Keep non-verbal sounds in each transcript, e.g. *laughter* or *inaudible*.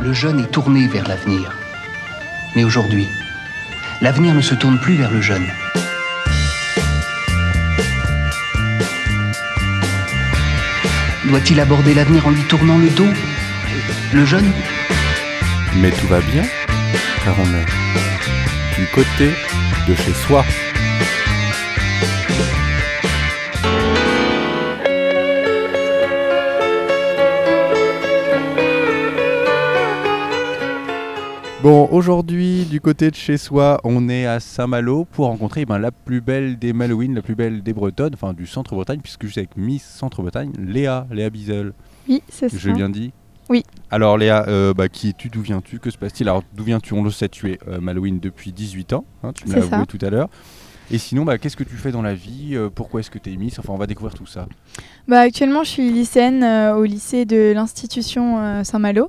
le jeune est tourné vers l'avenir. Mais aujourd'hui, l'avenir ne se tourne plus vers le jeune. Doit-il aborder l'avenir en lui tournant le dos? Le jeune? Mais tout va bien, car on est du côté de chez soi. Bon, aujourd'hui, du côté de chez soi, on est à Saint-Malo pour rencontrer ben, la plus belle des Malouines, la plus belle des Bretonnes, enfin du Centre-Bretagne, puisque je suis avec Miss Centre-Bretagne, Léa, Léa Bizel. Oui, c'est ça. J'ai bien dit Oui. Alors Léa, euh, bah, qui es-tu, d'où viens-tu, que se passe-t-il? Alors d'où viens-tu? On le sait, tu es euh, Malouine depuis 18 ans, hein, tu me l'as avoué tout à l'heure. Et sinon, bah, qu'est-ce que tu fais dans la vie? Euh, Pourquoi est-ce que tu es Miss? Enfin, on va découvrir tout ça. Bah, actuellement, je suis lycéenne euh, au lycée de l'institution euh, Saint-Malo.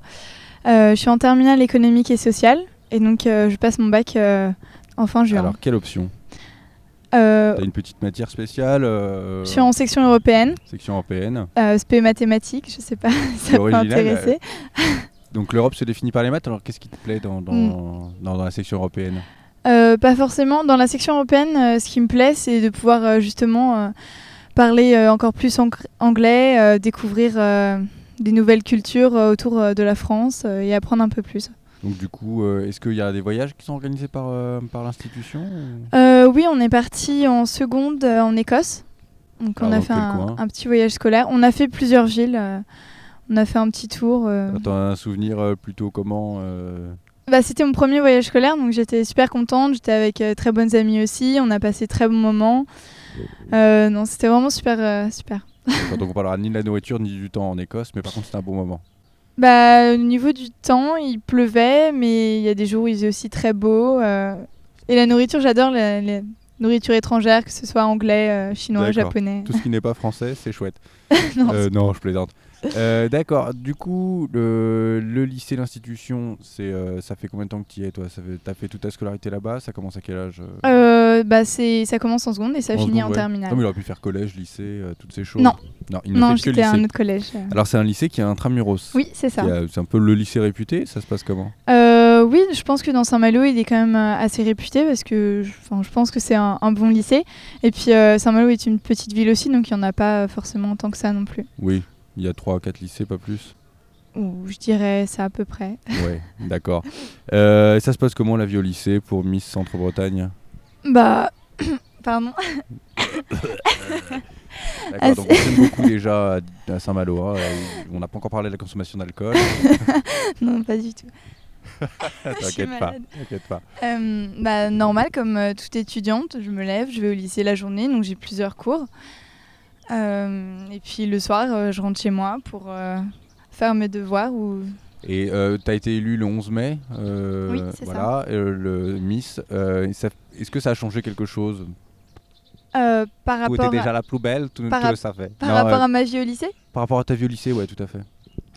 Euh, je suis en terminale économique et sociale et donc euh, je passe mon bac euh, en fin juin. Alors, quelle option? Euh, Tu as une petite matière spéciale je suis en section européenne, Section européenne. SP mathématiques, je sais pas si *laughs* ça peut intéresser. Donc l'Europe se définit par les maths, alors qu'est-ce qui te plaît dans, dans, Mm. dans- dans la section européenne? Euh, pas forcément. Dans la section européenne, euh, ce qui me plaît, c'est de pouvoir euh, justement parler encore plus ang- anglais, découvrir des nouvelles cultures euh, autour euh, de la France euh, et apprendre un peu plus. Donc du coup, euh, est-ce qu'il y a des voyages qui sont organisés par, euh, par l'institution ou- Euh, oui, on est parti en seconde en Écosse. Donc Ah, on dans a fait un, petit voyage scolaire. On a fait plusieurs villes. on a fait un petit tour. T'as un souvenir plutôt comment Bah, c'était mon premier voyage scolaire, donc j'étais super contente. J'étais avec très bonnes amies aussi. On a passé très bons moments. Non, c'était vraiment super, super. *laughs* Quand on parlera ni de la nourriture ni du temps en Écosse, mais par contre c'était un bon moment. Bah, au niveau du temps, il pleuvait, mais il y a des jours où il faisait aussi très beau. euh. Et la nourriture, j'adore la, la nourriture étrangère, que ce soit anglais, euh, chinois, japonais. Tout ce qui n'est pas *laughs* français, c'est chouette. Non, Euh, non, je plaisante. Euh, D'accord. Du coup, le, le lycée, l'institution, c'est, euh, ça fait combien de temps que tu y es, toi? T'as fait toute ta scolarité là-bas? Ça commence à quel âge euh? Bah c'est ça commence en seconde et ça En finit seconde, en ouais. terminale. Non, mais il aurait pu faire collège, lycée, toutes ces choses. Non. Non, il non, j'étais à un autre collège. Alors c'est un lycée qui est intramuros. Oui, c'est ça. C'est un peu le lycée réputé. Ça se passe comment? Oui, je pense que dans Saint-Malo, il est quand même assez réputé parce que je, enfin, je pense que c'est un, un bon lycée. Et puis Saint-Malo est une petite ville aussi, donc il n'y en a pas forcément tant que ça non plus. Oui. Il y a 3 4 lycées, pas plus. Je dirais ça à peu près. Ouais, *laughs* d'accord. Euh, ça se passe comment la vie au lycée pour Miss Centre-Bretagne? Bah, *coughs* pardon. *coughs* D'accord, donc on s'aime beaucoup déjà à- à Saint-Malo. hein. On n'a pas encore parlé de la consommation d'alcool. *laughs* non, pas du tout. *laughs* Je suis T'inquiète pas, malade. t'inquiète pas. Euh, bah, normal, comme euh, toute étudiante, je me lève, je vais au lycée la journée, donc j'ai plusieurs cours. Euh, et puis le soir, euh, je rentre chez moi pour euh, faire mes devoirs ou Et euh, tu as été élu le 11 mai. euh, Oui, c'est ça. voilà, euh, le Miss. euh, ça- Est-ce que ça a changé quelque chose? Euh, par Ou rapport, était déjà à, la plus belle Tout, par tout rap- le savait. par Non, rapport euh, à ma vie au lycée? par rapport à ta vie au lycée, ouais, tout à fait.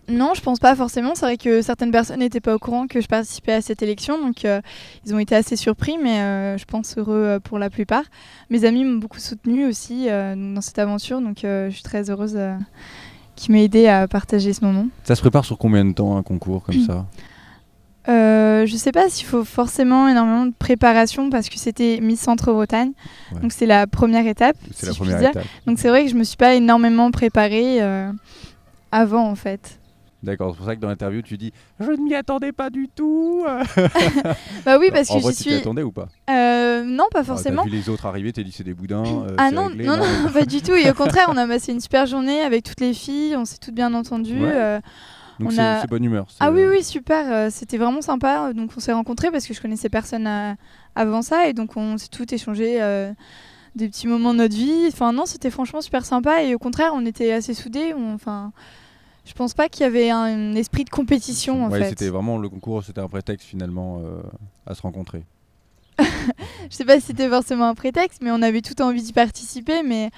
Non, je pense pas forcément. C'est vrai que certaines personnes n'étaient pas au courant que je participais à cette élection, donc euh, ils ont été assez surpris, mais euh, je pense heureux euh, pour la plupart. Mes amis m'ont beaucoup soutenue aussi euh, dans cette aventure, donc je suis très heureuse qu'ils m'aient aidé à partager ce moment. Ça se prépare sur combien de temps un concours comme ça? *clears throat* Euh, je sais pas s'il faut forcément énormément de préparation parce que c'était Miss Centre-Bretagne, Ouais. donc c'est la première étape. C'est si la première dire. étape. Donc c'est vrai que je me suis pas énormément préparée euh, avant en fait. D'accord, c'est pour ça que dans l'interview tu dis Je ne m'y attendais pas du tout. *laughs* Bah oui, parce en que j'y tu t'y suis. attendais ou pas? Euh, non, pas Ah, forcément. T'as vu les autres arriver, t'es dit c'est des boudins. euh, Ah non, réglé, non, non, pas du tout. Et au *laughs* contraire, on a passé une super journée avec toutes les filles, on s'est toutes bien entendues. Ouais. euh, Donc on c'est a- bonne humeur. Ah oui, oui, super. C'était vraiment sympa. Donc on s'est rencontrés parce que je connaissais personne à- avant ça. Et donc on s'est tout échangé des petits moments de notre vie. Enfin, non, c'était franchement super sympa. Et au contraire, on était assez soudés. on- Enfin, je pense pas qu'il y avait un, un esprit de compétition en Ouais, fait. c'était vraiment le concours, c'était un prétexte finalement euh, à se rencontrer. *laughs* Je sais pas si c'était forcément un prétexte, mais on avait tout envie d'y participer, mais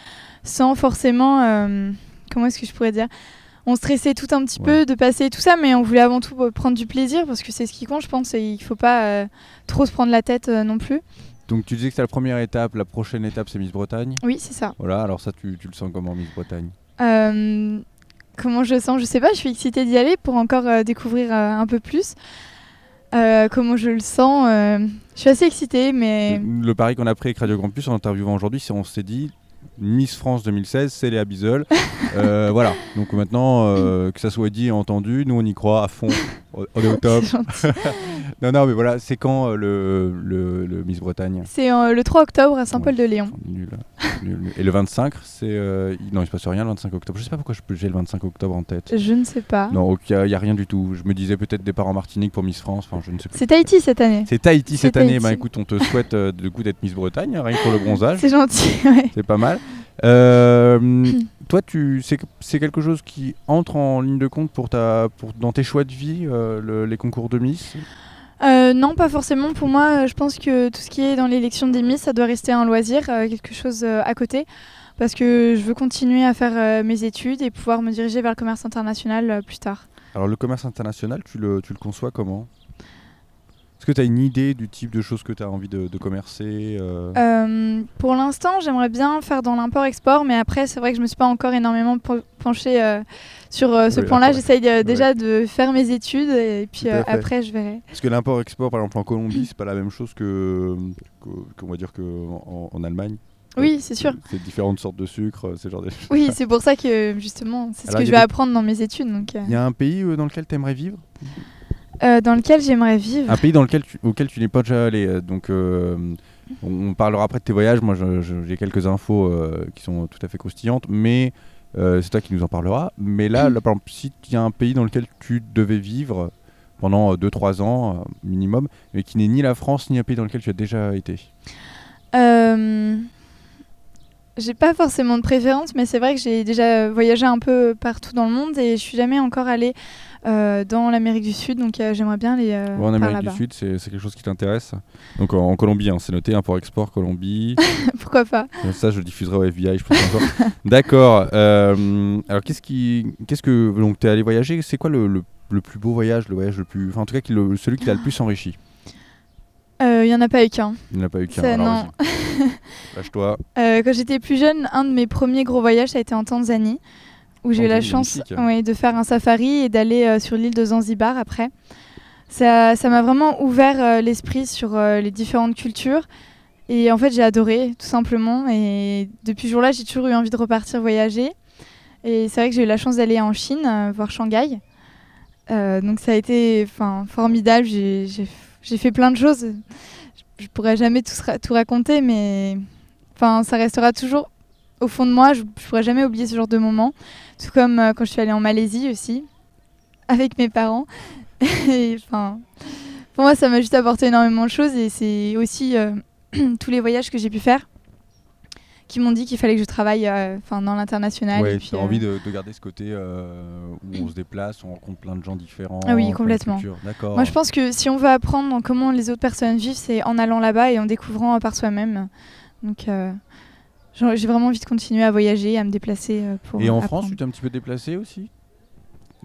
sans forcément. euh, comment est-ce que je pourrais dire? On stressait tout un petit Ouais. peu de passer tout ça, mais on voulait avant tout euh, prendre du plaisir parce que c'est ce qui compte, je pense, et il faut pas euh, trop se prendre la tête non plus. Donc tu disais que c'était la première étape, la prochaine étape c'est Miss Bretagne? Oui, c'est ça. Voilà, alors ça tu, tu le sens comment Miss Bretagne? Euh, comment je sens Je sais pas, je suis excitée d'y aller pour encore euh, découvrir euh, un peu plus. Euh, comment je le sens Je suis assez excitée, mais Le pari qu'on a pris avec Radio Campus en interviewant aujourd'hui, c'est on s'est dit Miss France 2016, c'est Léa Bizel. *laughs* Voilà. Donc maintenant, que ça soit dit et entendu, nous on y croit à fond. On on est au *laughs* top. *laughs* Non, non, mais voilà, c'est quand euh, le, le, le Miss Bretagne C'est euh, le 3 octobre à Saint-Paul-de-Léon. Enfin, nul, *laughs* nul, nul. Et le 25, c'est. euh, il- non, il se passe rien le 25 octobre. Je sais pas pourquoi je j'ai le 25 octobre en tête. Je ne sais pas. Non, il n'y a, rien du tout. Je me disais peut-être départ en Martinique pour Miss France. Enfin, je ne sais pas. C'est Tahiti cette année. C'est Tahiti C'est cette année. Tahiti. Bah écoute, on te souhaite euh, du coup d'être Miss Bretagne, hein, rien que pour le bronzage. C'est gentil, *laughs* ouais. C'est pas mal. Euh, *coughs* toi, tu, c'est, c'est quelque chose qui entre en ligne de compte pour ta, pour, dans tes choix de vie, euh, le- les concours de Miss? Euh, non, pas forcément. Pour moi, euh, je pense que tout ce qui est dans l'élection des Miss, ça doit rester un loisir, euh, quelque chose à côté. Parce que je veux continuer à faire mes études et pouvoir me diriger vers le commerce international plus tard. Alors, le commerce international, tu le, tu le conçois comment? Est-ce que tu as une idée du type de choses que tu as envie de, de commercer euh Euh, pour l'instant, j'aimerais bien faire dans l'import-export, mais après, c'est vrai que je me suis pas encore énormément pen- penchée euh, sur ce Oui, point-là. J'essaye déjà de faire mes études et puis après, je verrai. Parce que l'import-export, par exemple en Colombie, *clears throat* c'est pas la même chose que, que- qu'on va dire qu'en en, en Allemagne. Oui, c'est sûr. C'est différentes sortes de sucre, c'est genre des... Oui, *laughs* c'est pour ça que justement, c'est ce que je vais des- apprendre dans mes études. Donc, Il y a un pays dans lequel tu aimerais vivre? Euh, dans lequel j'aimerais vivre. Un pays dans lequel tu, auquel tu n'es pas déjà allé. euh, Donc, euh, on, on parlera après de tes voyages. Moi, j'ai quelques infos euh, qui sont tout à fait croustillantes, mais c'est toi qui nous en parlera. Mais là, là, par exemple, si il y a un pays dans lequel tu devais vivre pendant 2-3 ans minimum, mais qui n'est ni la France ni un pays dans lequel tu as déjà été. J'ai pas forcément de préférence, mais c'est vrai que j'ai déjà voyagé un peu partout dans le monde et je suis jamais encore allée euh, dans l'Amérique du Sud, donc euh, j'aimerais bien aller euh, Ouais, en Amérique du. Sud, c'est quelque chose qui t'intéresse. Donc en, en Colombie, hein, c'est noté, import-export Colombie. *laughs* Pourquoi pas Ça, je le diffuserai au FBI, je pense encore. *laughs* D'accord. euh, alors, qu'est-ce qui, qu'est-ce que donc t'es allé voyager? C'est quoi le, le, le plus beau voyage, le voyage le plus, enfin en tout cas qui le- celui qui t'a le plus enrichi? Il y en a pas eu qu'un. Il n'y en a pas eu qu'un. Non. *laughs* Lâche-toi. Quand j'étais plus jeune, un de mes premiers gros voyages, ça a été en Tanzanie, où j'ai eu la chance ouais, de faire un safari et d'aller euh, sur l'île de Zanzibar après. Ça ça m'a vraiment ouvert euh, l'esprit sur euh, les différentes cultures. Et en fait, j'ai adoré, tout simplement. Et depuis ce jour-là, j'ai toujours eu envie de repartir voyager. Et c'est vrai que j'ai eu la chance d'aller en Chine, voir Shanghai. Donc ça a été formidable. J'ai- fait plein de choses. Je, je pourrais jamais tout, ra- tout raconter, mais ça restera toujours au fond de moi. Je, je pourrais jamais oublier ce genre de moment. Tout comme euh, quand je suis allée en Malaisie aussi, avec mes parents. *laughs* Et, enfin, pour moi, ça m'a juste apporté énormément de choses. Et c'est aussi euh, *clears throat* tous les voyages que j'ai pu faire qui m'ont dit qu'il fallait que je travaille euh, dans l'international. Ouais, et tu puis, as envie de, de garder ce côté où on se déplace, on rencontre plein de gens différents. Ah oui, complètement. D'accord. Moi, je pense que si on veut apprendre comment les autres personnes vivent, c'est en allant là-bas et en découvrant par soi-même. Donc, j'ai vraiment envie de continuer à voyager, à me déplacer euh, pour Et en apprendre. France, tu t'es un petit peu déplacé aussi?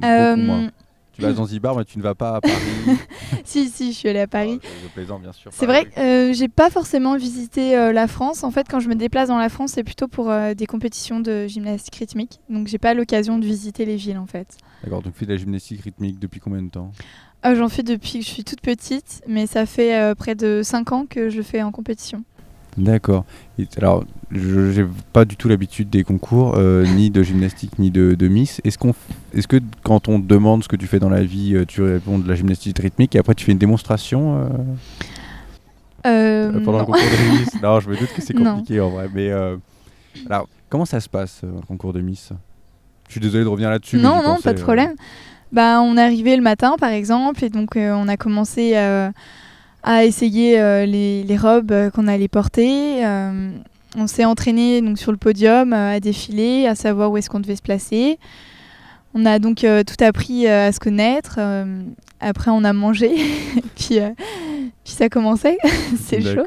Euh, moins. Tu vas à *laughs* Zanzibar, mais tu ne vas pas à Paris. *laughs* si, si, je suis allée à Paris. Ah, je, je plaisante, bien sûr. C'est vrai que euh, j'ai pas forcément visité euh, la France. En fait, quand je me déplace dans la France, c'est plutôt pour euh, des compétitions de gymnastique rythmique. Donc, j'ai pas l'occasion de visiter les villes en fait. D'accord, donc tu fais de la gymnastique rythmique depuis combien de temps? J'en fais depuis que je suis toute petite, mais ça fait près de 5 ans que je le fais en compétition. D'accord. Alors, je n'ai pas du tout l'habitude des concours, euh, ni de gymnastique, ni de, de Miss. Est-ce qu'on, est-ce que quand on te demande ce que tu fais dans la vie, euh, tu réponds de la gymnastique rythmique et après tu fais une démonstration euh, Euh, euh, pendant le non. concours de Miss Non, je me doute que c'est *laughs* Non. compliqué en vrai. Mais euh, alors, comment ça se passe euh, un concours de Miss? Je suis désolé de revenir là-dessus. Non, non, pensais, pas de euh. problème. Bah, on est arrivé le matin, par exemple, et donc euh, on a commencé euh, à essayer euh, les, les robes euh, qu'on allait porter. Euh, on s'est entraîné donc sur le podium à défiler, à savoir où est-ce qu'on devait se placer. On a donc tout appris à se connaître. après, on a mangé, *laughs* puis, puis ça commençait. *laughs* C'est chaud.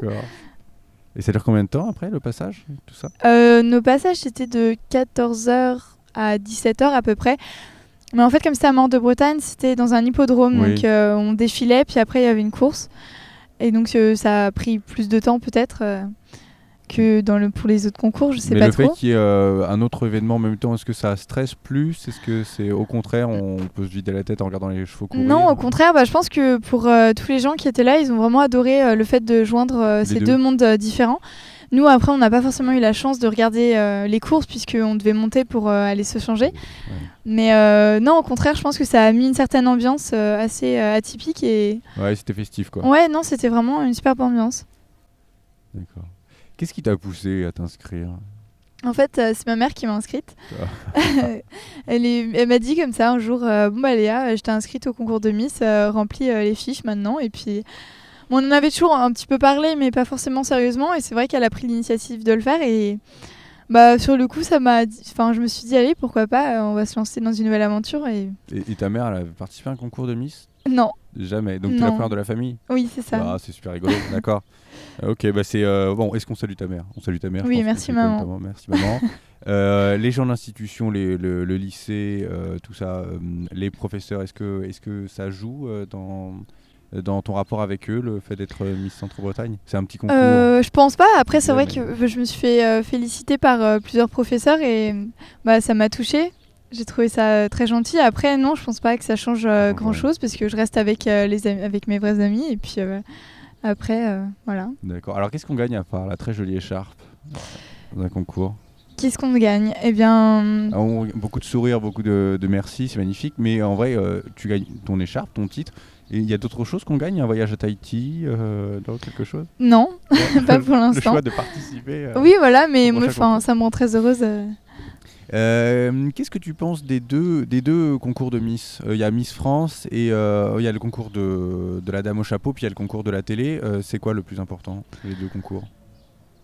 Et ça dure combien de temps après le passage Tout ça? Euh, nos passages, c'était de 14h à 17h à peu près. Mais en fait, comme c'était à Mort de Bretagne, c'était dans un hippodrome. Oui. Donc, euh, on défilait, puis après, il y avait une course. Et donc, euh, ça a pris plus de temps, peut-être. euh. que dans le, pour les autres concours, je sais Mais pas le trop. fait qu'il y ait euh, un autre événement en même temps, est-ce que ça stresse plus? Est-ce que c'est au contraire, on peut se vider la tête en regardant les chevaux courir? Non, au contraire, bah, je pense que pour tous les gens qui étaient là, ils ont vraiment adoré le fait de joindre ces deux. deux, mondes différents. Nous, après, on n'a pas forcément eu la chance de regarder euh, les courses puisqu'on devait monter pour euh, aller se changer. Mais euh, non, au contraire, je pense que ça a mis une certaine ambiance assez atypique et Ouais, c'était festif quoi. ouais, non, c'était vraiment une superbe ambiance. D'accord. Qu'est-ce qui t'a poussé à t'inscrire? En fait, c'est ma mère qui m'a inscrite. Ah. *laughs* elle elle m'a dit comme ça un jour Bon, bah Léa, je t'ai inscrite au concours de Miss, remplis les fiches maintenant. Et puis, on en avait toujours un petit peu parlé, mais pas forcément sérieusement. Et c'est vrai qu'elle a pris l'initiative de le faire. Et bah, sur le coup, ça m'a. dit- Enfin, je me suis dit Allez, pourquoi pas, euh, on va se lancer dans une nouvelle aventure. Et et, et ta mère, elle a participé à un concours de Miss? Non, Jamais. Donc t'es la Non. première de la famille? Oui, c'est ça. Ah, c'est super rigolo, *laughs* d'accord. Euh, Ok, bah c'est euh, bon. Est-ce qu'on salue ta mère? On salue ta mère. Oui, merci, maman. Merci *laughs* maman. Euh, les gens de l'institution, les- le, le lycée, euh, tout ça, euh, les professeurs, est-ce que est-ce que ça joue dans dans ton rapport avec eux, le fait d'être euh, Miss Centre-Bretagne? C'est un petit concours. Euh, je pense pas. Après, c'est vrai que je me suis fait euh, féliciter par euh, plusieurs professeurs et bah, ça m'a touchée. J'ai trouvé ça très gentil. Après, non, je pense pas que ça change euh, change grand chose parce que je reste avec, les avec mes vrais amis et puis après, voilà. D'accord. Alors qu'est-ce qu'on gagne à part la très jolie écharpe dans un concours? Qu'est-ce qu'on gagne? Eh bien, Ah, Beaucoup de sourires, beaucoup de, de merci, c'est magnifique. Mais en vrai, tu gagnes ton écharpe, ton titre. Il y a d'autres choses qu'on gagne Un voyage à Tahiti euh, dans quelque chose? Non, *laughs* pas pour Le l'instant. choix de participer. euh. Oui, voilà, mais moi, ça me rend très heureuse. euh. Qu'est-ce que tu penses des deux, des deux concours de Miss? Il y a Miss France et il y a le concours de, de la dame au chapeau, puis il y a le concours de la télé. C'est quoi le plus important, les deux concours?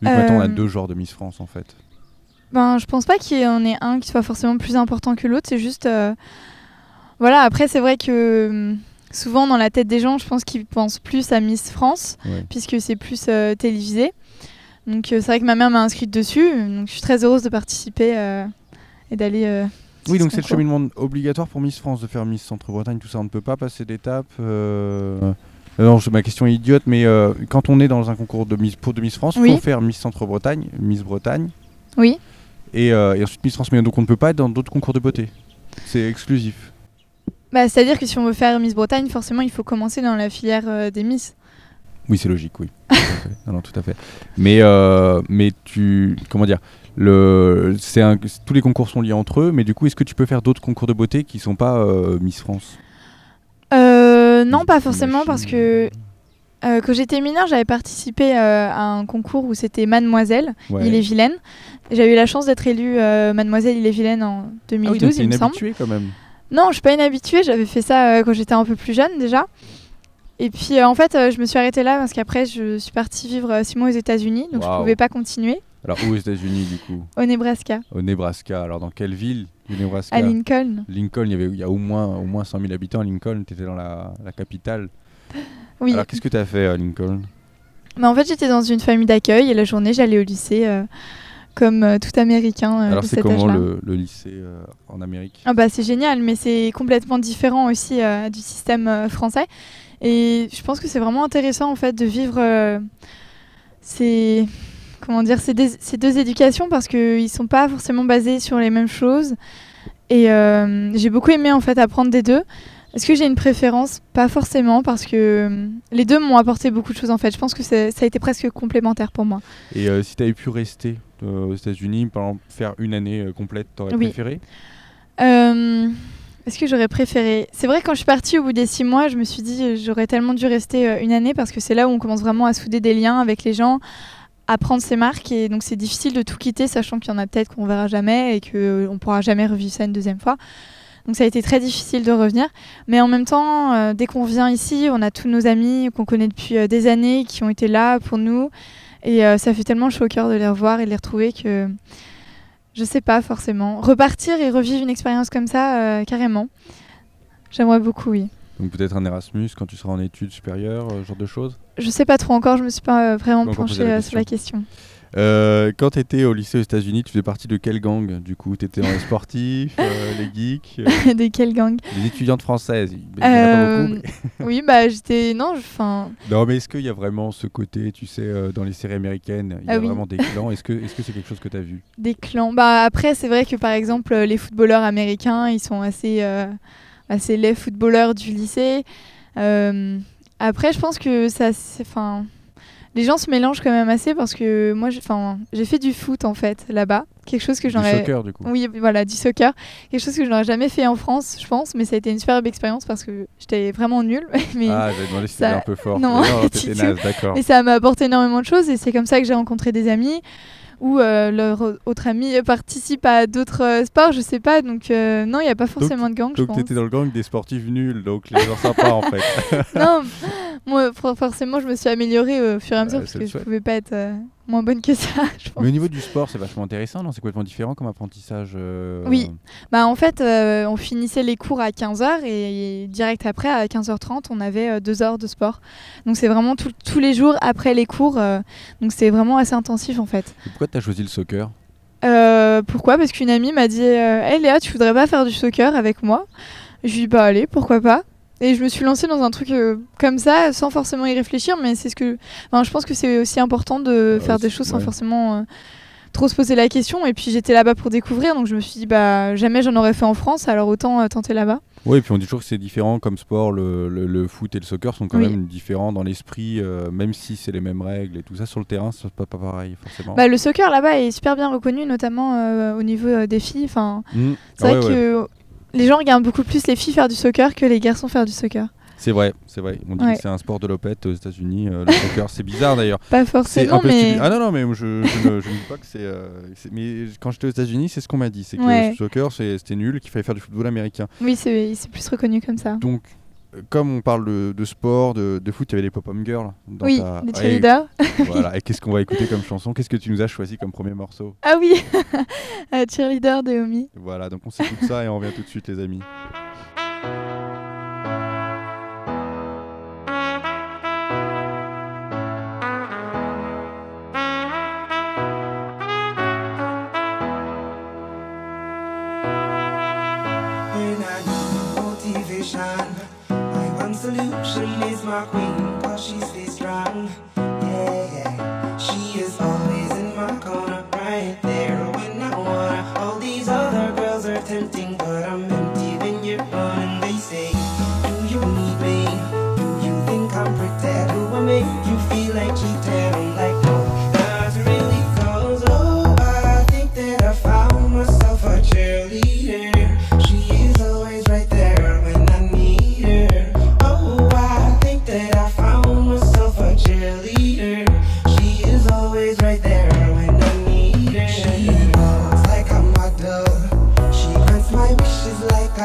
Vu que maintenant on a deux genres de Miss France en fait. Ben, je pense pas qu'il y en ait un qui soit forcément plus important que l'autre. C'est juste. Voilà, après, c'est vrai que hum, souvent dans la tête des gens, je pense qu'ils pensent plus à Miss France, Ouais. puisque c'est plus euh, télévisé. Donc, euh, c'est vrai que ma mère m'a inscrite dessus. Donc, je suis très heureuse de participer euh, et d'aller. Oui, donc ce c'est le cheminement obligatoire pour Miss France de faire Miss Centre-Bretagne, tout ça, on ne peut pas passer d'étape. Non, ma question est idiote, mais quand on est dans un concours de Miss, pour de Miss France, il Oui. faut faire Miss Centre-Bretagne, Miss Bretagne, Oui. et, et ensuite Miss France. Mais donc on ne peut pas être dans d'autres concours de beauté. C'est exclusif. Bah, C'est-à-dire que si on veut faire Miss Bretagne, forcément, il faut commencer dans la filière euh, des Miss. Oui, c'est logique, oui. Non, non, tout à fait. Mais, euh, mais tu. Comment dire le, un- tous les concours sont liés entre eux, mais du coup, est-ce que tu peux faire d'autres concours de beauté qui sont pas euh, Miss France? Non, pas forcément, parce que euh, quand j'étais mineure, j'avais participé euh, à un concours où c'était Mademoiselle, Ouais. Il est vilaine. J'avais eu la chance d'être élue euh, Mademoiselle Il est vilaine en Ah oui, 2012, donc t'es il me semble. quand même. Non, je suis pas une habituée, j'avais fait ça euh, quand j'étais un peu plus jeune déjà. Et puis euh, en fait, euh, je me suis arrêtée là parce qu'après, je suis partie vivre six mois aux États-Unis, donc je Waouh. pouvais pas continuer Alors, où aux États-Unis, du coup? Au Nebraska, Au Nebraska. Alors, dans quelle ville du Nebraska? À Lincoln. Lincoln, il y, avait, il y a au moins, au moins 100 000 habitants à Lincoln. Tu étais dans la, la capitale. *gasps* Oui. Alors, qu'est-ce que tu as fait à Lincoln? Mais en fait, j'étais dans une famille d'accueil et la journée, j'allais au lycée euh, comme euh, tout Américain euh, Alors, c'est comment le, le lycée euh, en Amérique? Ah bah c'est génial, mais c'est complètement différent aussi du système français. Et je pense que c'est vraiment intéressant en fait de vivre ces comment dire ces, deux- ces deux éducations parce qu'ils sont pas forcément basés sur les mêmes choses. Et euh, j'ai beaucoup aimé en fait apprendre des deux. Est-ce que j'ai une préférence? Pas forcément parce que euh, les deux m'ont apporté beaucoup de choses en fait. Je pense que ça a été presque complémentaire pour moi. Et euh, si tu avais pu rester aux États-Unis, par exemple, faire une année euh, complète, t'aurais Oui. préféré Euh, Est-ce que j'aurais préféré? C'est vrai, quand je suis partie au bout des six mois, je me suis dit euh, j'aurais tellement dû rester euh, une année parce que c'est là où on commence vraiment à souder des liens avec les gens, à prendre ses marques. Et donc, c'est difficile de tout quitter, sachant qu'il y en a peut-être qu'on verra jamais et qu'on ne pourra jamais revivre ça une deuxième fois. Donc, ça a été très difficile de revenir. Mais en même temps, euh, dès qu'on vient ici, on a tous nos amis qu'on connaît depuis euh, des années qui ont été là pour nous. Et euh, ça fait tellement chaud au cœur de les revoir et de les retrouver que je sais pas forcément. Repartir et revivre une expérience comme ça, euh, carrément. J'aimerais beaucoup, oui. Donc peut-être un Erasmus quand tu seras en études supérieures, euh, ce genre de choses? Je sais pas trop encore, je me suis pas vraiment penchée sur la question. Euh, quand tu étais au lycée aux États-Unis, tu faisais partie de quelle gang Du coup, tu étais dans les sportifs, *laughs* euh, les geeks, euh, *laughs* de quelle gang? Les étudiantes françaises. Il y en a pas beaucoup. *laughs* Oui, bah j'étais. Non, enfin. Non, mais est-ce qu'il y a vraiment ce côté, tu sais, dans les séries américaines, il y a Ah oui. vraiment des clans? Est-ce que est-ce que c'est quelque chose que tu as vu? Des clans. Bah après, c'est vrai que par exemple, les footballeurs américains, ils sont assez, assez les footballeurs du lycée. Après, je pense que ça, c'est- enfin, les gens se mélangent quand même assez parce que moi, j'ai- fait du foot en fait là-bas, quelque chose que Du j'aurais. soccer, du coup. Oui, voilà, du soccer. Quelque chose que je n'aurais jamais fait en France, je pense, mais ça a été une superbe expérience parce que j'étais vraiment nulle. *laughs* mais Ah, j'avais demandé si ça- c'était un peu fort. non, *laughs* du d'accord. Et ça m'a apporté énormément de choses et c'est comme ça que j'ai rencontré des amis ou euh, leur au- autre ami participe à d'autres euh, sports, je sais pas. Donc euh, non, il n'y a pas forcément de gang, Donc pense. t'étais dans le gang des sportifs nuls, donc les gens sympas en fait. *laughs* non, moi for- forcément, je me suis améliorée au fur et à mesure Ouais, parce que je pouvais pas être euh, moins bonne que ça, *laughs* je pense. Mais au niveau du sport, c'est vachement intéressant, non? C'est complètement différent comme apprentissage. euh, Oui. Bah en fait, euh, on finissait les cours à 15h et direct après, à 15h30, on avait euh, deux heures de sport. Donc c'est vraiment tout- tous les jours après les cours. euh, donc c'est vraiment assez intensif en fait. Et Pourquoi t'as choisi le soccer? Euh, pourquoi? Parce qu'une amie m'a dit euh, Hey Léa, tu voudrais pas faire du soccer avec moi? Je lui ai dit Bah allez, pourquoi pas? Et je me suis lancée dans un truc euh, comme ça, sans forcément y réfléchir, mais c'est ce que. Enfin, je pense que c'est aussi important de Ah, faire des choses sans forcément. euh, trop se poser la question et puis j'étais là-bas pour découvrir donc je me suis dit bah jamais j'en aurais fait en France alors autant euh, tenter là-bas Oui, et puis on dit toujours que c'est différent comme sport. Le, le- le foot et le soccer sont quand Oui. même différents dans l'esprit, même si c'est les mêmes règles et tout ça. Sur le terrain, c'est pas, pas pareil forcément. bah, le soccer là-bas est super bien reconnu notamment au niveau des filles enfin Mm. c'est Ah vrai ouais, ouais. Les gens regardent beaucoup plus les filles faire du soccer que les garçons faire du soccer C'est vrai, c'est vrai. On dit Ouais. que c'est un sport de l'opette aux États-Unis. euh, le soccer, c'est bizarre d'ailleurs. pas forcément mais. Ah non, non, mais je, je ne, je ne dis pas que c'est. euh, c'est- mais quand j'étais aux États-Unis, c'est ce qu'on m'a dit. C'est que Ouais. le soccer, c'était nul, qu'il fallait faire du football américain. oui c'est plus reconnu comme ça Donc, comme on parle de, de sport, de, de foot, il y avait les pop-up girls. dans Oui, ta- les cheerleaders. voilà. Et qu'est-ce qu'on va écouter comme chanson? Qu'est-ce que tu nous as choisi comme premier morceau? Ah oui, *laughs* euh, cheerleader de Omi. Voilà, donc on s'écoute ça et on revient tout de suite, les amis. walk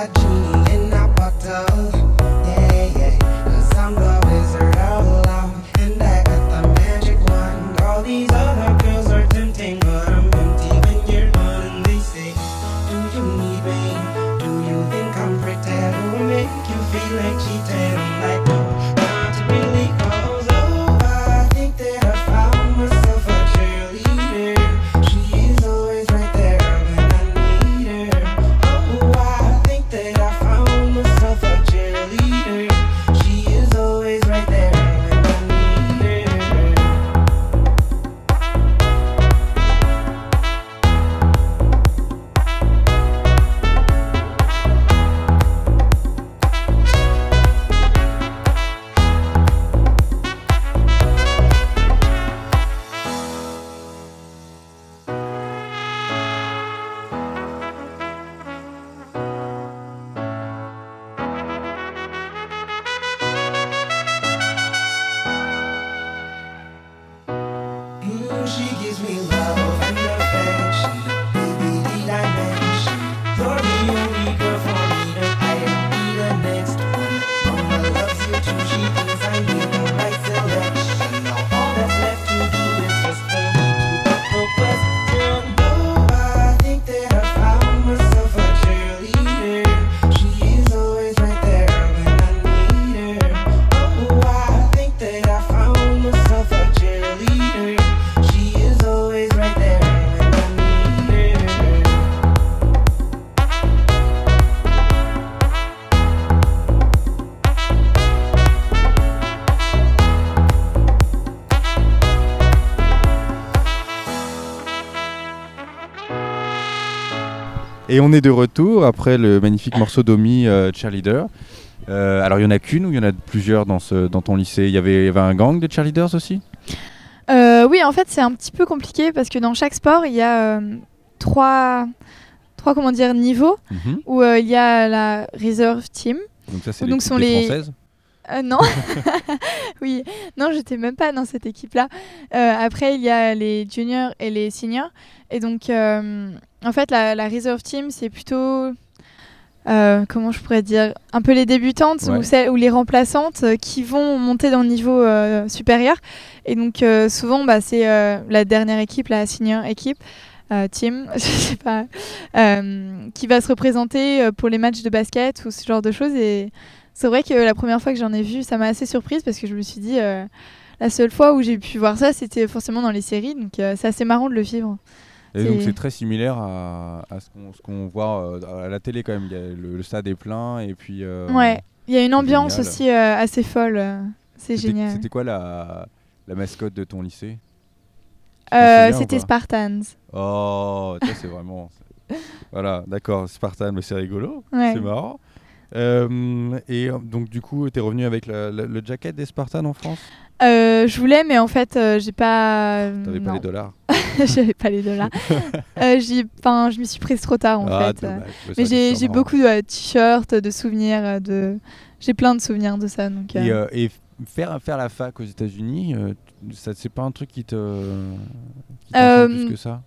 got you. she gives me Et on est de retour après le magnifique morceau d'Omi euh, Cheerleader. Euh, alors il y en a qu'une ou il y en a plusieurs dans, ce, dans ton lycée? Il y, avait, un gang de cheerleaders aussi? Euh, oui, en fait, c'est un petit peu compliqué parce que dans chaque sport, il y a euh, trois, trois comment dire, niveaux Mhm. où il y a la reserve team. Donc ça c'est Donc l'équipe sont des les- françaises? Euh, non, *laughs* oui, non, j'étais même pas dans cette équipe-là. Euh, après, il y a les juniors et les seniors. Et donc, euh, en fait, la, la reserve team, c'est plutôt, comment je pourrais dire, un peu les débutantes Ouais. ou, celles, ou les remplaçantes qui vont monter dans le niveau supérieur. Et donc, souvent, bah, c'est la dernière équipe, la senior équipe. team, *laughs* je sais pas, qui va se représenter pour les matchs de basket ou ce genre de choses. Et c'est vrai que la première fois que j'en ai vu, ça m'a assez surprise parce que je me suis dit, euh, la seule fois où j'ai pu voir ça, c'était forcément dans les séries. Donc euh, c'est assez marrant de le vivre. Et donc C'est- très similaire à, à ce qu'on voit euh, à la télé quand même. Il y a le, le stade est plein et puis. ouais, il y a une ambiance génial. aussi assez folle. c'est génial. C'était quoi la, la mascotte de ton lycée? Euh, c'était Spartans. Oh, c'est vraiment. voilà, d'accord, Spartan, mais c'est rigolo, Ouais. c'est marrant. Euh, et euh, donc du coup, t'es revenu avec la- la- le jacket des Spartans en France? Euh, je voulais, mais en fait, euh, j'ai pas. T'avais pas les dollars *laughs* J'avais pas les dollars. *laughs* euh, 'fin, je m'y suis prise trop tard en Ah, fait. dommage. Mais j'ai j'ai beaucoup de t-shirts, de souvenirs, de. J'ai plein de souvenirs de ça. Donc, euh, Et, euh, faire, faire la fac aux États-Unis, euh, tu- ça c'est pas un truc qui te. qui Euh, plus que ça?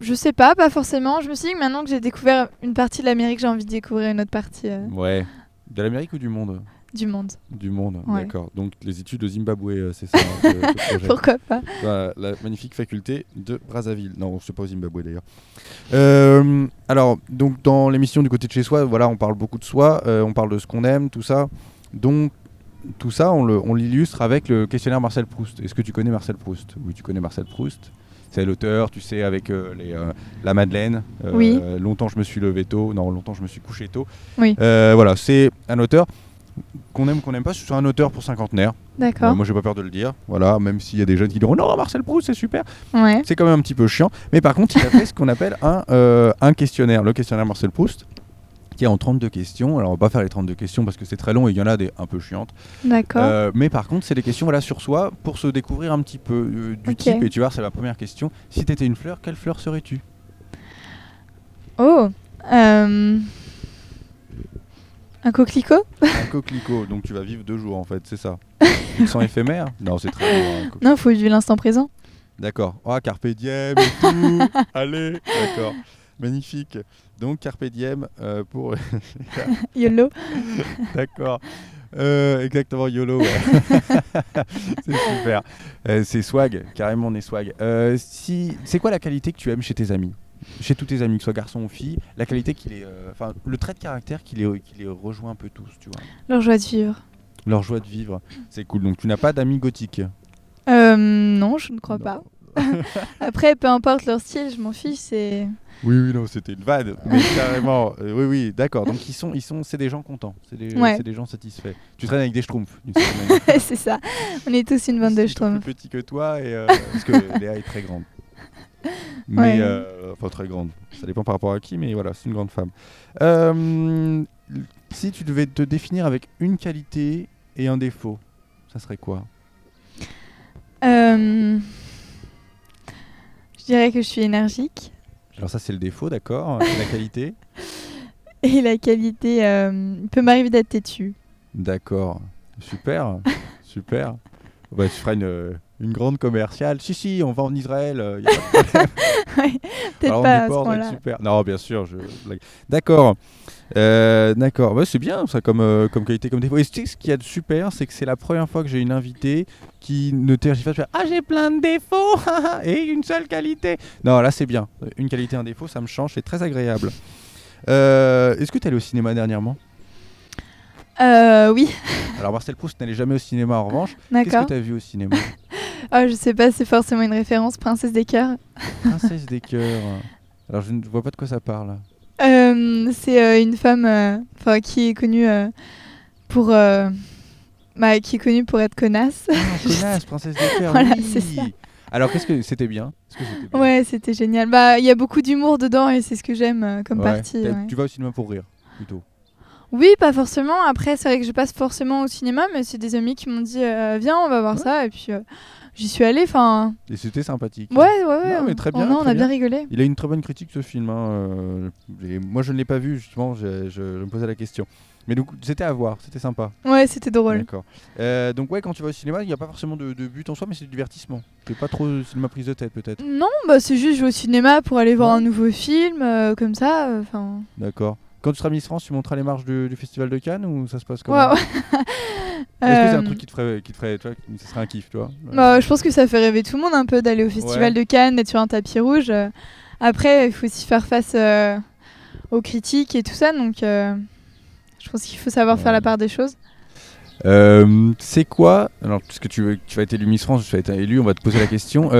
Je sais pas, pas forcément. Je me suis dit que maintenant que j'ai découvert une partie de l'Amérique, j'ai envie de découvrir une autre partie euh, Ouais. De l'Amérique ou du monde? Du monde. Du monde, Ouais. d'accord. Donc les études au Zimbabwe, euh, c'est ça hein, *laughs* projet. Pourquoi pas? Voilà, la magnifique faculté de Brazzaville. Non, c'est pas au Zimbabwe d'ailleurs. Euh, alors, donc dans l'émission du côté de chez soi, voilà, on parle beaucoup de soi, euh, on parle de ce qu'on aime, tout ça. Donc tout ça, on le- on l'illustre avec le questionnaire Marcel Proust. Est-ce que tu connais Marcel Proust? Oui, tu connais Marcel Proust. C'est l'auteur, tu sais, avec euh, les, euh, la Madeleine. Euh, Oui. Longtemps je me suis levé tôt. Non, longtemps je me suis couché tôt. Oui. Voilà, c'est un auteur qu'on aime ou qu'on n'aime pas. C'est un auteur pour cinquantenaire. D'accord. Moi, j'ai pas peur de le dire. Voilà, même s'il y a des jeunes qui diront non, Marcel Proust, c'est super. Ouais. C'est quand même un petit peu chiant. Mais par contre, il a fait ce qu'on appelle un, un questionnaire, le questionnaire Marcel Proust, qui est en 32 questions. Alors, on va pas faire les 32 questions parce que c'est très long et il y en a des un peu chiantes. D'accord. Euh, mais par contre, c'est des questions voilà, sur soi pour se découvrir un petit peu euh, du type. Et tu vois, c'est ma première question. Si tu étais une fleur, quelle fleur serais-tu? Oh. euh, Un coquelicot? Un coquelicot. Donc, tu vas vivre deux jours en fait, c'est ça. Tu te sens éphémère *laughs* Non, c'est très un coquelicot. Non, faut vivre l'instant présent. D'accord. Ah, Carpe Diem et tout. *laughs* Allez, d'accord. Magnifique. Donc, Carpe Diem euh, pour. *laughs* YOLO. *laughs* d'accord. Euh, exactement, YOLO. ouais. *laughs* c'est super. Euh, c'est swag, carrément, on est swag. Si... C'est quoi la qualité que tu aimes chez tes amis? Chez tous tes amis, que ce soit garçon ou fille, la qualité qui les. euh, Enfin, le trait de caractère qui les, qui les rejoint un peu tous, tu vois? Leur joie de vivre. Leur joie de vivre. C'est cool. Donc, tu n'as pas d'amis gothiques? Euh, non, je ne crois Non. pas. *laughs* Après, peu importe leur style, je m'en fiche. C'est. Oui, oui, non, c'était une vanne, mais *laughs* carrément. euh, oui, oui, d'accord. Donc ils sont, ils sont, c'est des gens contents, c'est des, Ouais. c'est des gens satisfaits. Tu traînes avec des schtroumpfs, *laughs* c'est ça. On est tous une bande de schtroumpfs. plus petits que toi, et, euh, parce que Léa est très grande. Mais, Ouais. euh, enfin, très grande. Ça dépend par rapport à qui, mais voilà, c'est une grande femme. Si tu devais te définir avec une qualité et un défaut, ça serait quoi? Je dirais que je suis énergique. Alors ça, c'est le défaut, d'accord. Et la qualité? *laughs* Et la qualité, euh, il peut m'arriver d'être têtu. D'accord. Super. Super. Bah, tu feras une, une grande commerciale. Si, si, on va en Israël. euh, y a pas de problème. *laughs* Ouais, Peut-être Alors, on pas est à ce on super. Non, bien sûr. Je... D'accord. Euh, D'accord. C'est bien ça comme, euh, comme qualité, comme défaut. Et tu sais, ce qu'il y a de super, c'est que c'est la première fois que j'ai une invitée qui ne tergit pas Ah, j'ai plein de défauts *laughs* et une seule qualité. Non, là, c'est bien. Une qualité, un défaut, ça me change. C'est très agréable. Euh, Est-ce que tu es allé au cinéma dernièrement? Oui, Alors, Marcel Proust n'allait jamais au cinéma en revanche. Qu'est-ce que tu as vu au cinéma? Oh, je sais pas, c'est forcément une référence, Princesse des cœurs. Princesse des cœurs. *laughs* Alors, je ne vois pas de quoi ça parle. Euh, c'est euh, une femme euh, qui est connue pour. bah, qui est connue pour être connasse. Ah, *laughs* connasse, Princesse des cœurs. Voilà, oui. c'est ça. Alors, qu'est-ce que c'était bien? Que Ouais, c'était génial. Bah, il y a beaucoup d'humour dedans et c'est ce que j'aime comme Ouais. partie. Ouais. Tu vas au cinéma pour rire, plutôt. Oui, pas forcément. Après, c'est vrai que je passe forcément au cinéma, mais c'est des amis qui m'ont dit euh, viens, on va voir Ouais. ça. Et puis euh, j'y suis allée. Enfin, Et c'était sympathique. ouais, ouais, ouais. Non, mais très bien, non, on a bien bien. rigolé. Il a une très bonne critique ce film. hein, euh, et moi, je ne l'ai pas vu, justement, je, je- je me posais la question. Mais donc, c'était à voir, c'était sympa. Ouais, c'était drôle. D'accord. Euh, donc, ouais, quand tu vas au cinéma, il n'y a pas forcément de, de but en soi, mais c'est du divertissement. C'est pas trop cinéma prise de tête, peut-être. Non, bah c'est juste je vais au cinéma pour aller voir Ouais. un nouveau film, euh, comme ça. Enfin, D'accord. Quand tu seras Miss France, tu monteras les marches du, du Festival de Cannes ou ça se passe comment ouais. Est-ce que c'est un Euh, truc qui te ferait, qui te ferait, tu vois, qui- ce serait un kiff, tu vois bah, je pense que ça fait rêver tout le monde un peu d'aller au festival de Cannes, d'être sur un tapis rouge. euh. Après, il faut aussi faire face euh, aux critiques et tout ça, donc euh, je pense qu'il faut savoir faire la part des choses. Euh, c'est quoi Alors, puisque tu, tu vas être élu Miss France, tu vas être élu, on va te poser la question.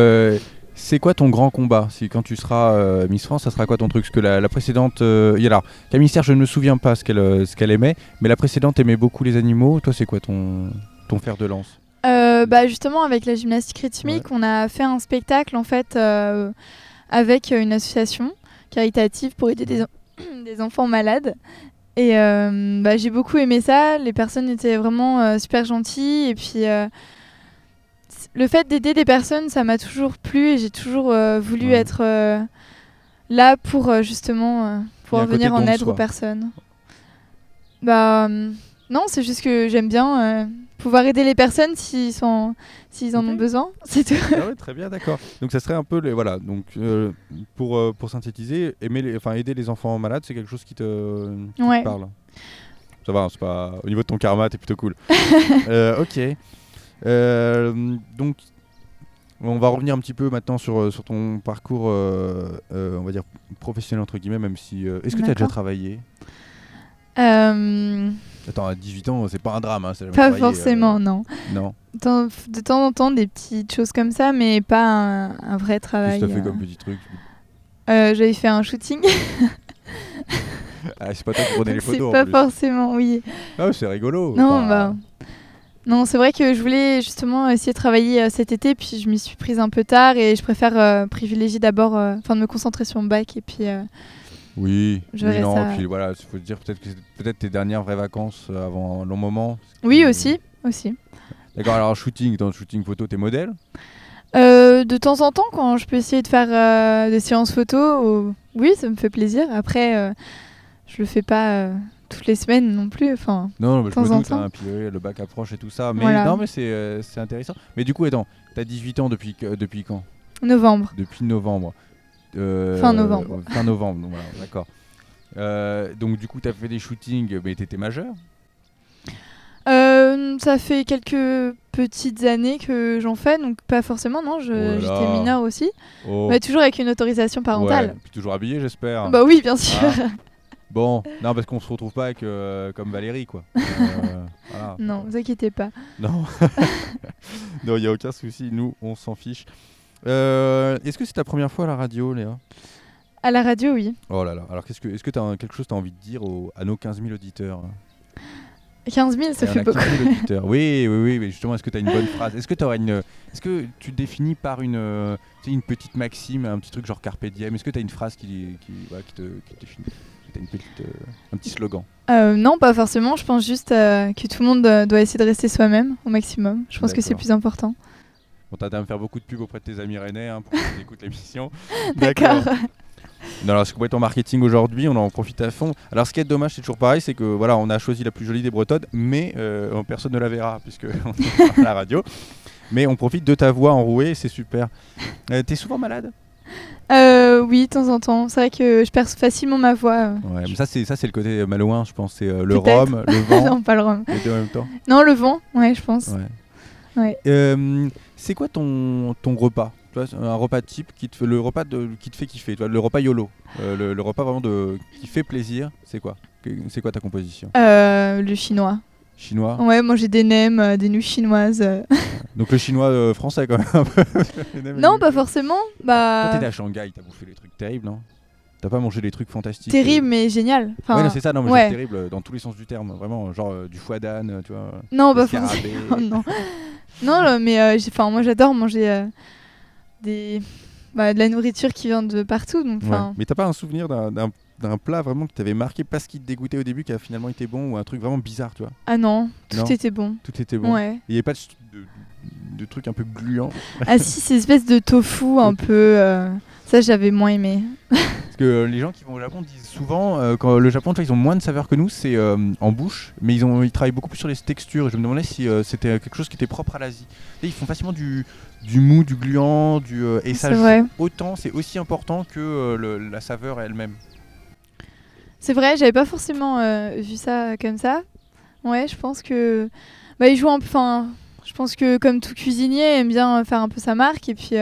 C'est quoi ton grand combat Si quand tu seras euh, Miss France, ça sera quoi ton truc Parce que la, la précédente, euh, alors Camille Serre, je ne me souviens pas ce qu'elle euh, ce qu'elle aimait, mais la précédente aimait beaucoup les animaux. Toi, c'est quoi ton ton fer de lance Euh, bah justement avec la gymnastique rythmique, on a fait un spectacle en fait euh, avec une association caritative pour aider des, en- *coughs* des enfants malades. Et euh, bah, j'ai beaucoup aimé ça. Les personnes étaient vraiment super gentilles et puis le fait d'aider des personnes, ça m'a toujours plu et j'ai toujours euh, voulu Ouais. être euh, là pour euh, justement pouvoir venir en aide aux personnes. Bah euh, non, c'est juste que j'aime bien pouvoir aider les personnes s'ils sont s'ils en ont besoin. *laughs* C'est tout. Ah ouais, très bien, d'accord. Donc ça serait un peu, les, voilà. Donc pour pour synthétiser, aimer, les, enfin aider les enfants malades, c'est quelque chose qui te, qui te Ouais. parle? Ça va, c'est pas au niveau de ton karma, t'es plutôt cool. *laughs* Ok. Euh, donc on va revenir un petit peu maintenant sur, euh, sur ton parcours, euh, on va dire professionnel entre guillemets, même si. Est-ce que tu as déjà travaillé? Euh, Attends, à 18 ans, c'est pas un drame. Hein, c'est pas euh, forcément, non. non. De temps en temps, des petites choses comme ça, mais pas un, un vrai Qu'est-ce travail. que t'as fait euh. comme petit truc? J'avais fait un shooting. ah, *laughs* C'est pas toi qui prenais les c'est photos. en pas plus. forcément, oui. Ah, c'est rigolo. Non, Enfin, bah. Non, c'est vrai que je voulais justement essayer de travailler euh, cet été, puis je m'y suis prise un peu tard et je préfère euh, privilégier d'abord, euh, enfin de me concentrer sur mon bac et puis. euh, Oui, oui, non, ça. puis voilà, il faut dire peut-être que c'est peut-être tes dernières vraies vacances avant un long moment. Oui, aussi, aussi. D'accord, alors shooting, dans le shooting photo, t'es modèle? Euh, de temps en temps, quand je peux essayer de faire euh, des séances photos, ou- oui, ça me fait plaisir. Après, euh, je le fais pas toutes les semaines non plus. Enfin, Non, mais je me doute, hein, puis oui, le bac approche et tout ça. Mais Voilà. non, mais c'est euh, intéressant. Mais du coup, attends, t'as 18 ans depuis, depuis quand? Novembre. Depuis novembre. Euh, Fin novembre. euh, fin novembre, donc voilà, d'accord. Euh, donc du coup, t'as fait des shootings, mais t'étais majeur? Euh, ça fait quelques petites années que j'en fais, donc pas forcément, non. Oh. J'étais mineure aussi, Oh. mais toujours avec une autorisation Ouais, parentale. puis toujours habillé, j'espère. Bah oui, bien sûr. Ah. *laughs* Bon, non, parce qu'on se retrouve pas avec, euh, comme Valérie, quoi. Euh, *laughs* voilà. non, vous inquiétez pas. Non, *laughs* il n'y a aucun souci, nous, on s'en fiche. Euh, Est-ce que c'est ta première fois à la radio, Léa? À la radio, oui. Oh là là, alors qu'est-ce que, est-ce que tu as quelque chose que tu as envie de dire aux- à nos 15 000 auditeurs? 15 000, Il ça fait beaucoup. 15 000 auditeurs. Oui, oui, oui, mais justement, est-ce que tu as une bonne phrase? Est-ce que, t'aurais une, est-ce que tu te définis par une, tu sais, une petite maxime, un petit truc genre Carpe Diem? Est-ce que tu as une phrase qui, qui, voilà, qui, te, qui te définit? T'as une petite, euh, un petit slogan? Euh, non, pas forcément. Je pense juste euh, que tout le monde doit essayer de rester soi-même au maximum. Je pense que c'est plus important. Bon, t'as à me faire beaucoup de pub auprès de tes amis rennais hein, pour qu'ils écoutent l'émission. *laughs* D'accord. Non, alors, c'est complètement marketing aujourd'hui, on en profite à fond. Alors, ce qui est dommage, c'est toujours pareil, c'est que voilà, on a choisi la plus jolie des Bretonnes, mais euh, personne ne la verra puisque *laughs* on est à la radio. Mais on profite de ta voix enrouée, c'est super. Euh, T'es souvent malade? Euh, oui, de temps en temps. C'est vrai que je perds facilement ma voix. euh. Ouais, mais ça c'est ça c'est le côté malouin, je pense. C'est euh, le rhum, le *laughs* vent, non, pas le rhum. les deux en même temps? Non, le vent, ouais, je pense. Ouais. Ouais. Euh, c'est quoi ton, ton repas? Tu vois, c'est Un repas type qui te fait le repas de, qui te fait kiffer, tu vois, le repas YOLO, Euh, le, le repas vraiment de qui fait plaisir. C'est quoi? C'est quoi ta composition? Euh, le chinois. Chinois? Ouais, manger des nems, euh, des nouilles chinoises. *laughs* Donc le chinois français quand même. *laughs* non, pas forcément. Bah, t'étais à Shanghai, t'as bouffé des trucs terribles, non? T'as pas mangé des trucs fantastiques terrible, mais génial. Enfin, ouais, c'est ça, non, mais ouais. c'est terrible dans tous les sens du terme, vraiment, genre du foie d'âne, tu vois. non, scarabées. *laughs* forcément. non, non, mais enfin, moi j'adore manger des, bah, de la nourriture qui vient de partout. Donc, Ouais. Mais t'as pas un souvenir d'un- plat vraiment qui t'avait marqué parce qu'il te dégoûtait au début qui a finalement été bon ou un truc vraiment bizarre, tu vois? Ah non, tout Non. était bon. Tout était bon. Ouais. Il n'y avait pas de, de, de trucs un peu gluants? Ah si, ces espèces de tofu un *laughs* peu. euh, Ça, j'avais moins aimé. Parce que euh, les gens qui vont au Japon disent souvent, euh, quand le Japon, tu vois, ils ont moins de saveurs que nous, c'est euh, en bouche, mais ils, ont, ils travaillent beaucoup plus sur les textures. Et je me demandais si euh, c'était quelque chose qui était propre à l'Asie. Ils font facilement du, du mou, du gluant, du, et ça joue autant, c'est aussi important que le- la saveur elle-même. C'est vrai, j'avais pas forcément vu ça comme ça. Ouais, je pense que. Bah, ils jouent un peu. Enfin, je pense que comme tout cuisinier, aime bien faire un peu sa marque. Et puis.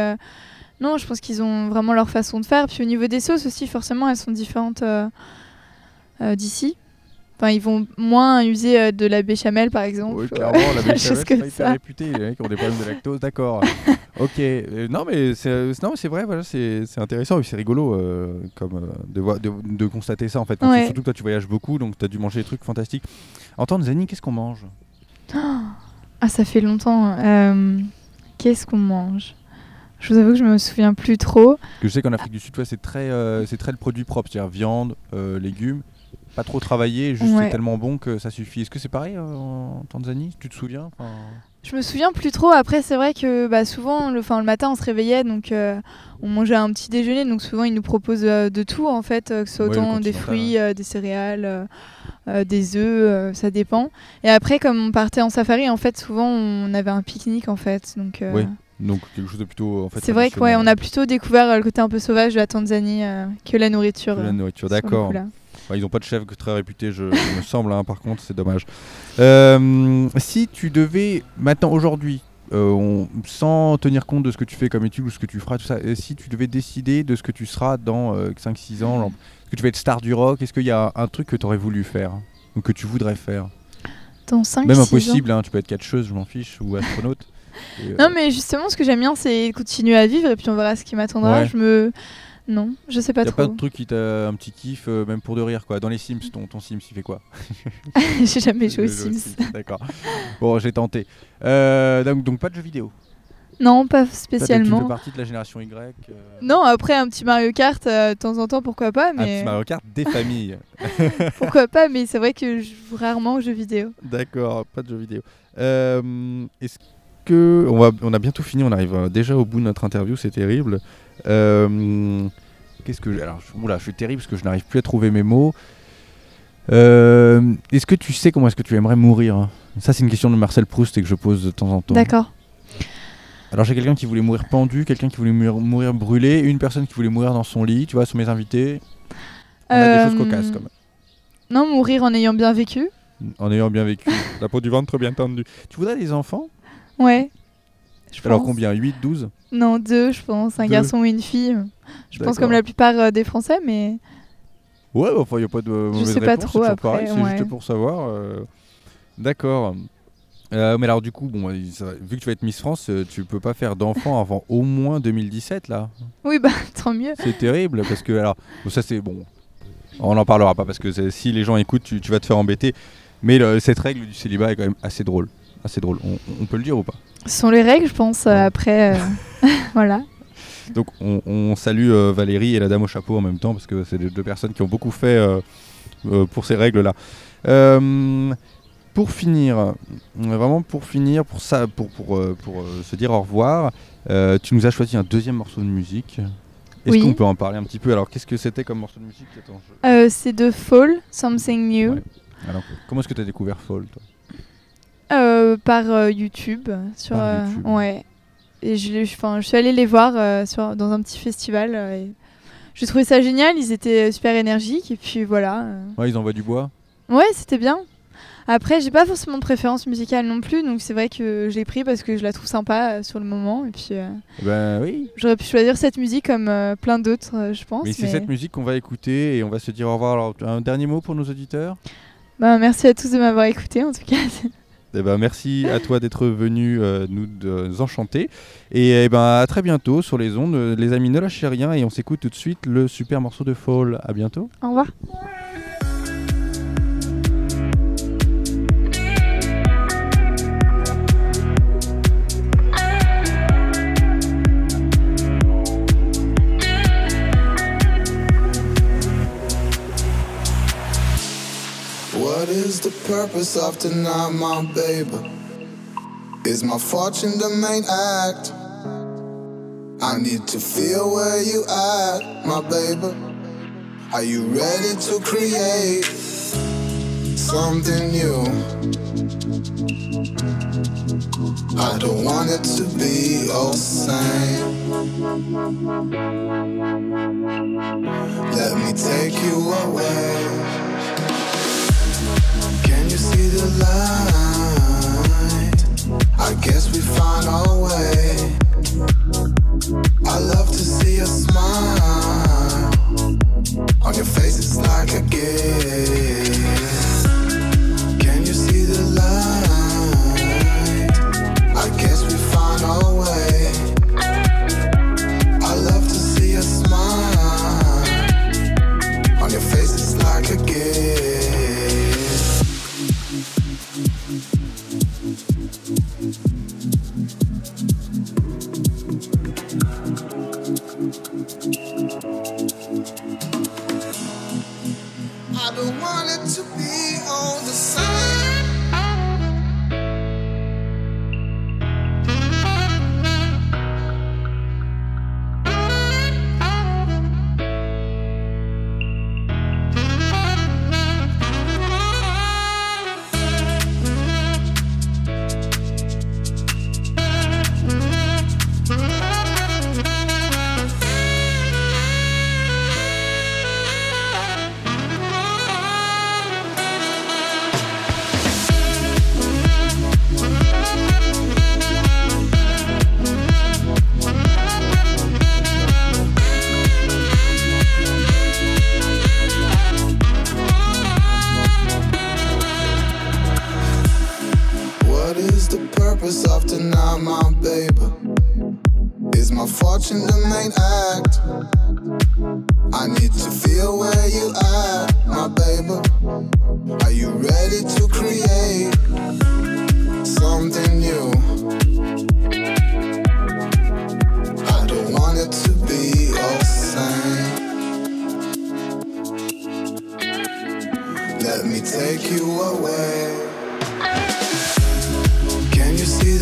Non, je pense qu'ils ont vraiment leur façon de faire. Puis au niveau des sauces aussi, forcément, elles sont différentes euh, euh, d'ici. Enfin, ils vont moins user euh, de la béchamel, par exemple. Oui, clairement, la *laughs* béchamel, c'est hyper réputé. Les mecs qui ont des problèmes de lactose, d'accord. *laughs* ok. Non, mais c'est vrai, voilà, c'est intéressant et c'est rigolo comme, de, voir- de, de constater ça en fait. Ouais. surtout que toi, tu voyages beaucoup, donc tu as dû manger des trucs fantastiques. En Tanzanie, qu'est-ce qu'on mange? *gasps* Ah, ça fait longtemps. Qu'est-ce qu'on mange? Je vous avoue que je me souviens plus trop. Que je sais qu'en Afrique du Sud, ouais, c'est très, euh, c'est très le produit propre, c'est-à-dire viande, euh, légumes, pas trop travaillé, juste Ouais. c'est tellement bon que ça suffit. Est-ce que c'est pareil euh, en Tanzanie? Tu te souviens? Enfin, Je me souviens plus trop. Après, c'est vrai que bah, souvent, le, le matin, on se réveillait, donc euh, on mangeait un petit déjeuner. Donc souvent, ils nous proposent euh, de tout, en fait, euh, que ce soit Ouais, le autant des fruits, des céréales, des œufs, ça dépend. Et après, comme on partait en safari, en fait, souvent, on avait un pique-nique, en fait. Donc Oui, Donc quelque chose de plutôt en fait. c'est vrai qu'on ouais, on a plutôt découvert euh, le côté un peu sauvage de la Tanzanie euh, que la nourriture. Que la euh, nourriture, d'accord. Enfin, ils n'ont pas de chef très réputé, je, me semble, hein, par contre, c'est dommage. Euh, si tu devais, maintenant, aujourd'hui, euh, on- sans tenir compte de ce que tu fais comme étude ou ce que tu feras, tout ça, et si tu devais décider de ce que tu seras dans 5-6 ans, genre, est-ce que tu vas être star du rock? Est-ce qu'il y a un truc que tu aurais voulu faire ou que tu voudrais faire? Dans 5 Même impossible, hein, tu peux être catcheuse, je m'en fiche, ou astronaute. Et, euh, Non, mais justement, ce que j'aime bien, c'est continuer à vivre et puis on verra ce qui m'attendra. Ouais. Je me. Non, je sais pas y a pas trop. de truc qui t'a un petit kiff, euh, même pour de rire, quoi. Dans les Sims, ton, ton Sims, il fait quoi? *laughs* J'ai jamais joué aux Sims. D'accord. Bon, j'ai tenté. Euh, donc, donc pas de jeux vidéo? Non, pas Toi, Tu fais spécialement. partie de la génération Y. euh, Non, après un petit Mario Kart euh, de temps en temps, pourquoi pas, Un petit mais Mario Kart des *laughs* familles. pourquoi pas, mais c'est vrai que je joue rarement aux jeux vidéo. D'accord, pas de jeux vidéo. Euh, Est-ce que on, va, on a bientôt fini, on arrive euh, déjà au bout de notre interview, c'est terrible. Euh, Qu'est-ce que alors oula, je suis terrible parce que je n'arrive plus à trouver mes mots. Euh, est-ce que tu sais comment est-ce que tu aimerais mourir? Ça, c'est une question de Marcel Proust et que je pose de temps en temps. D'accord. Alors j'ai quelqu'un qui voulait mourir pendu, quelqu'un qui voulait mourir, mourir brûlé, une personne qui voulait mourir dans son lit. Tu vois, sur mes invités, on a des choses Euh, cocasses quand même. Non, mourir en ayant bien vécu. En ayant bien vécu. *laughs* La peau du ventre bien tendue. Tu voudrais des enfants? Ouais. Je Alors pense. combien? 8, 12 Non, deux, je pense. Un Deux. garçon ou une fille. Je pense comme la plupart euh, des Français, mais Ouais, bah, enfin, il n'y a pas de mauvaise sais pas réponse, trop après, c'est ouais. juste pour savoir. euh, D'accord. Euh, mais alors du coup, bon, ça vu que tu vas être Miss France, euh, tu peux pas faire d'enfants avant au moins 2017 là? oui, bah *laughs* tant mieux. C'est terrible parce que alors bon, ça c'est bon. On n'en parlera pas parce que si les gens écoutent, tu, tu vas te faire embêter. Mais le- cette règle du célibat est quand même assez drôle. Assez drôle. On, on peut le dire ou pas? Ce sont les règles, je pense. euh, Ouais. après, euh, *laughs* *laughs* voilà. Donc on, on salue euh, Valérie et la dame au chapeau en même temps parce que c'est deux personnes qui ont beaucoup fait pour ces règles-là. Euh, pour finir, vraiment pour finir, pour ça, pour, pour, pour se dire au revoir, euh, tu nous as choisi un deuxième morceau de musique. Est-ce Oui. qu'on peut en parler un petit peu? Alors qu'est-ce que c'était comme morceau de musique? Euh, c'est de Fall, Something New, Ouais. Alors, comment est-ce que tu as découvert Fall toi? Par euh, YouTube. Sur, Par euh, YouTube. Ouais. Et je, je suis allée les voir euh, sur, dans un petit festival. euh, et j'ai trouvé ça génial. Ils étaient super énergiques. Et puis voilà. euh. Ouais, ils envoient du bois. Ouais, c'était bien. Après, j'ai pas forcément de préférence musicale non plus. Donc c'est vrai que je l'ai pris parce que je la trouve sympa euh, sur le moment. Et puis euh, Eh Ben oui. j'aurais pu choisir cette musique comme euh, plein d'autres, euh, je pense. Mais c'est cette musique qu'on va écouter et on va se dire au revoir. Alors, un dernier mot pour nos auditeurs? Bah, merci à tous de m'avoir écouté en tout cas. *laughs* Eh ben, merci à toi d'être venu euh, nous, enchanter. Et eh ben, à très bientôt sur les ondes. Euh, Les amis, ne lâchez rien et on s'écoute tout de suite le super morceau de Fall. À bientôt. Au revoir. Purpose of tonight, my baby? Is my fortune the main act? I need to feel where you at, my baby. Are you ready to create something new? I don't want it to be all same. Let me take you away. On your face. It's like a gift. What is the purpose of tonight, my baby? Is my fortune the main act? I need to feel where you at, my baby. Are you ready to create something new? I don't want it to be all same. Let me take you away.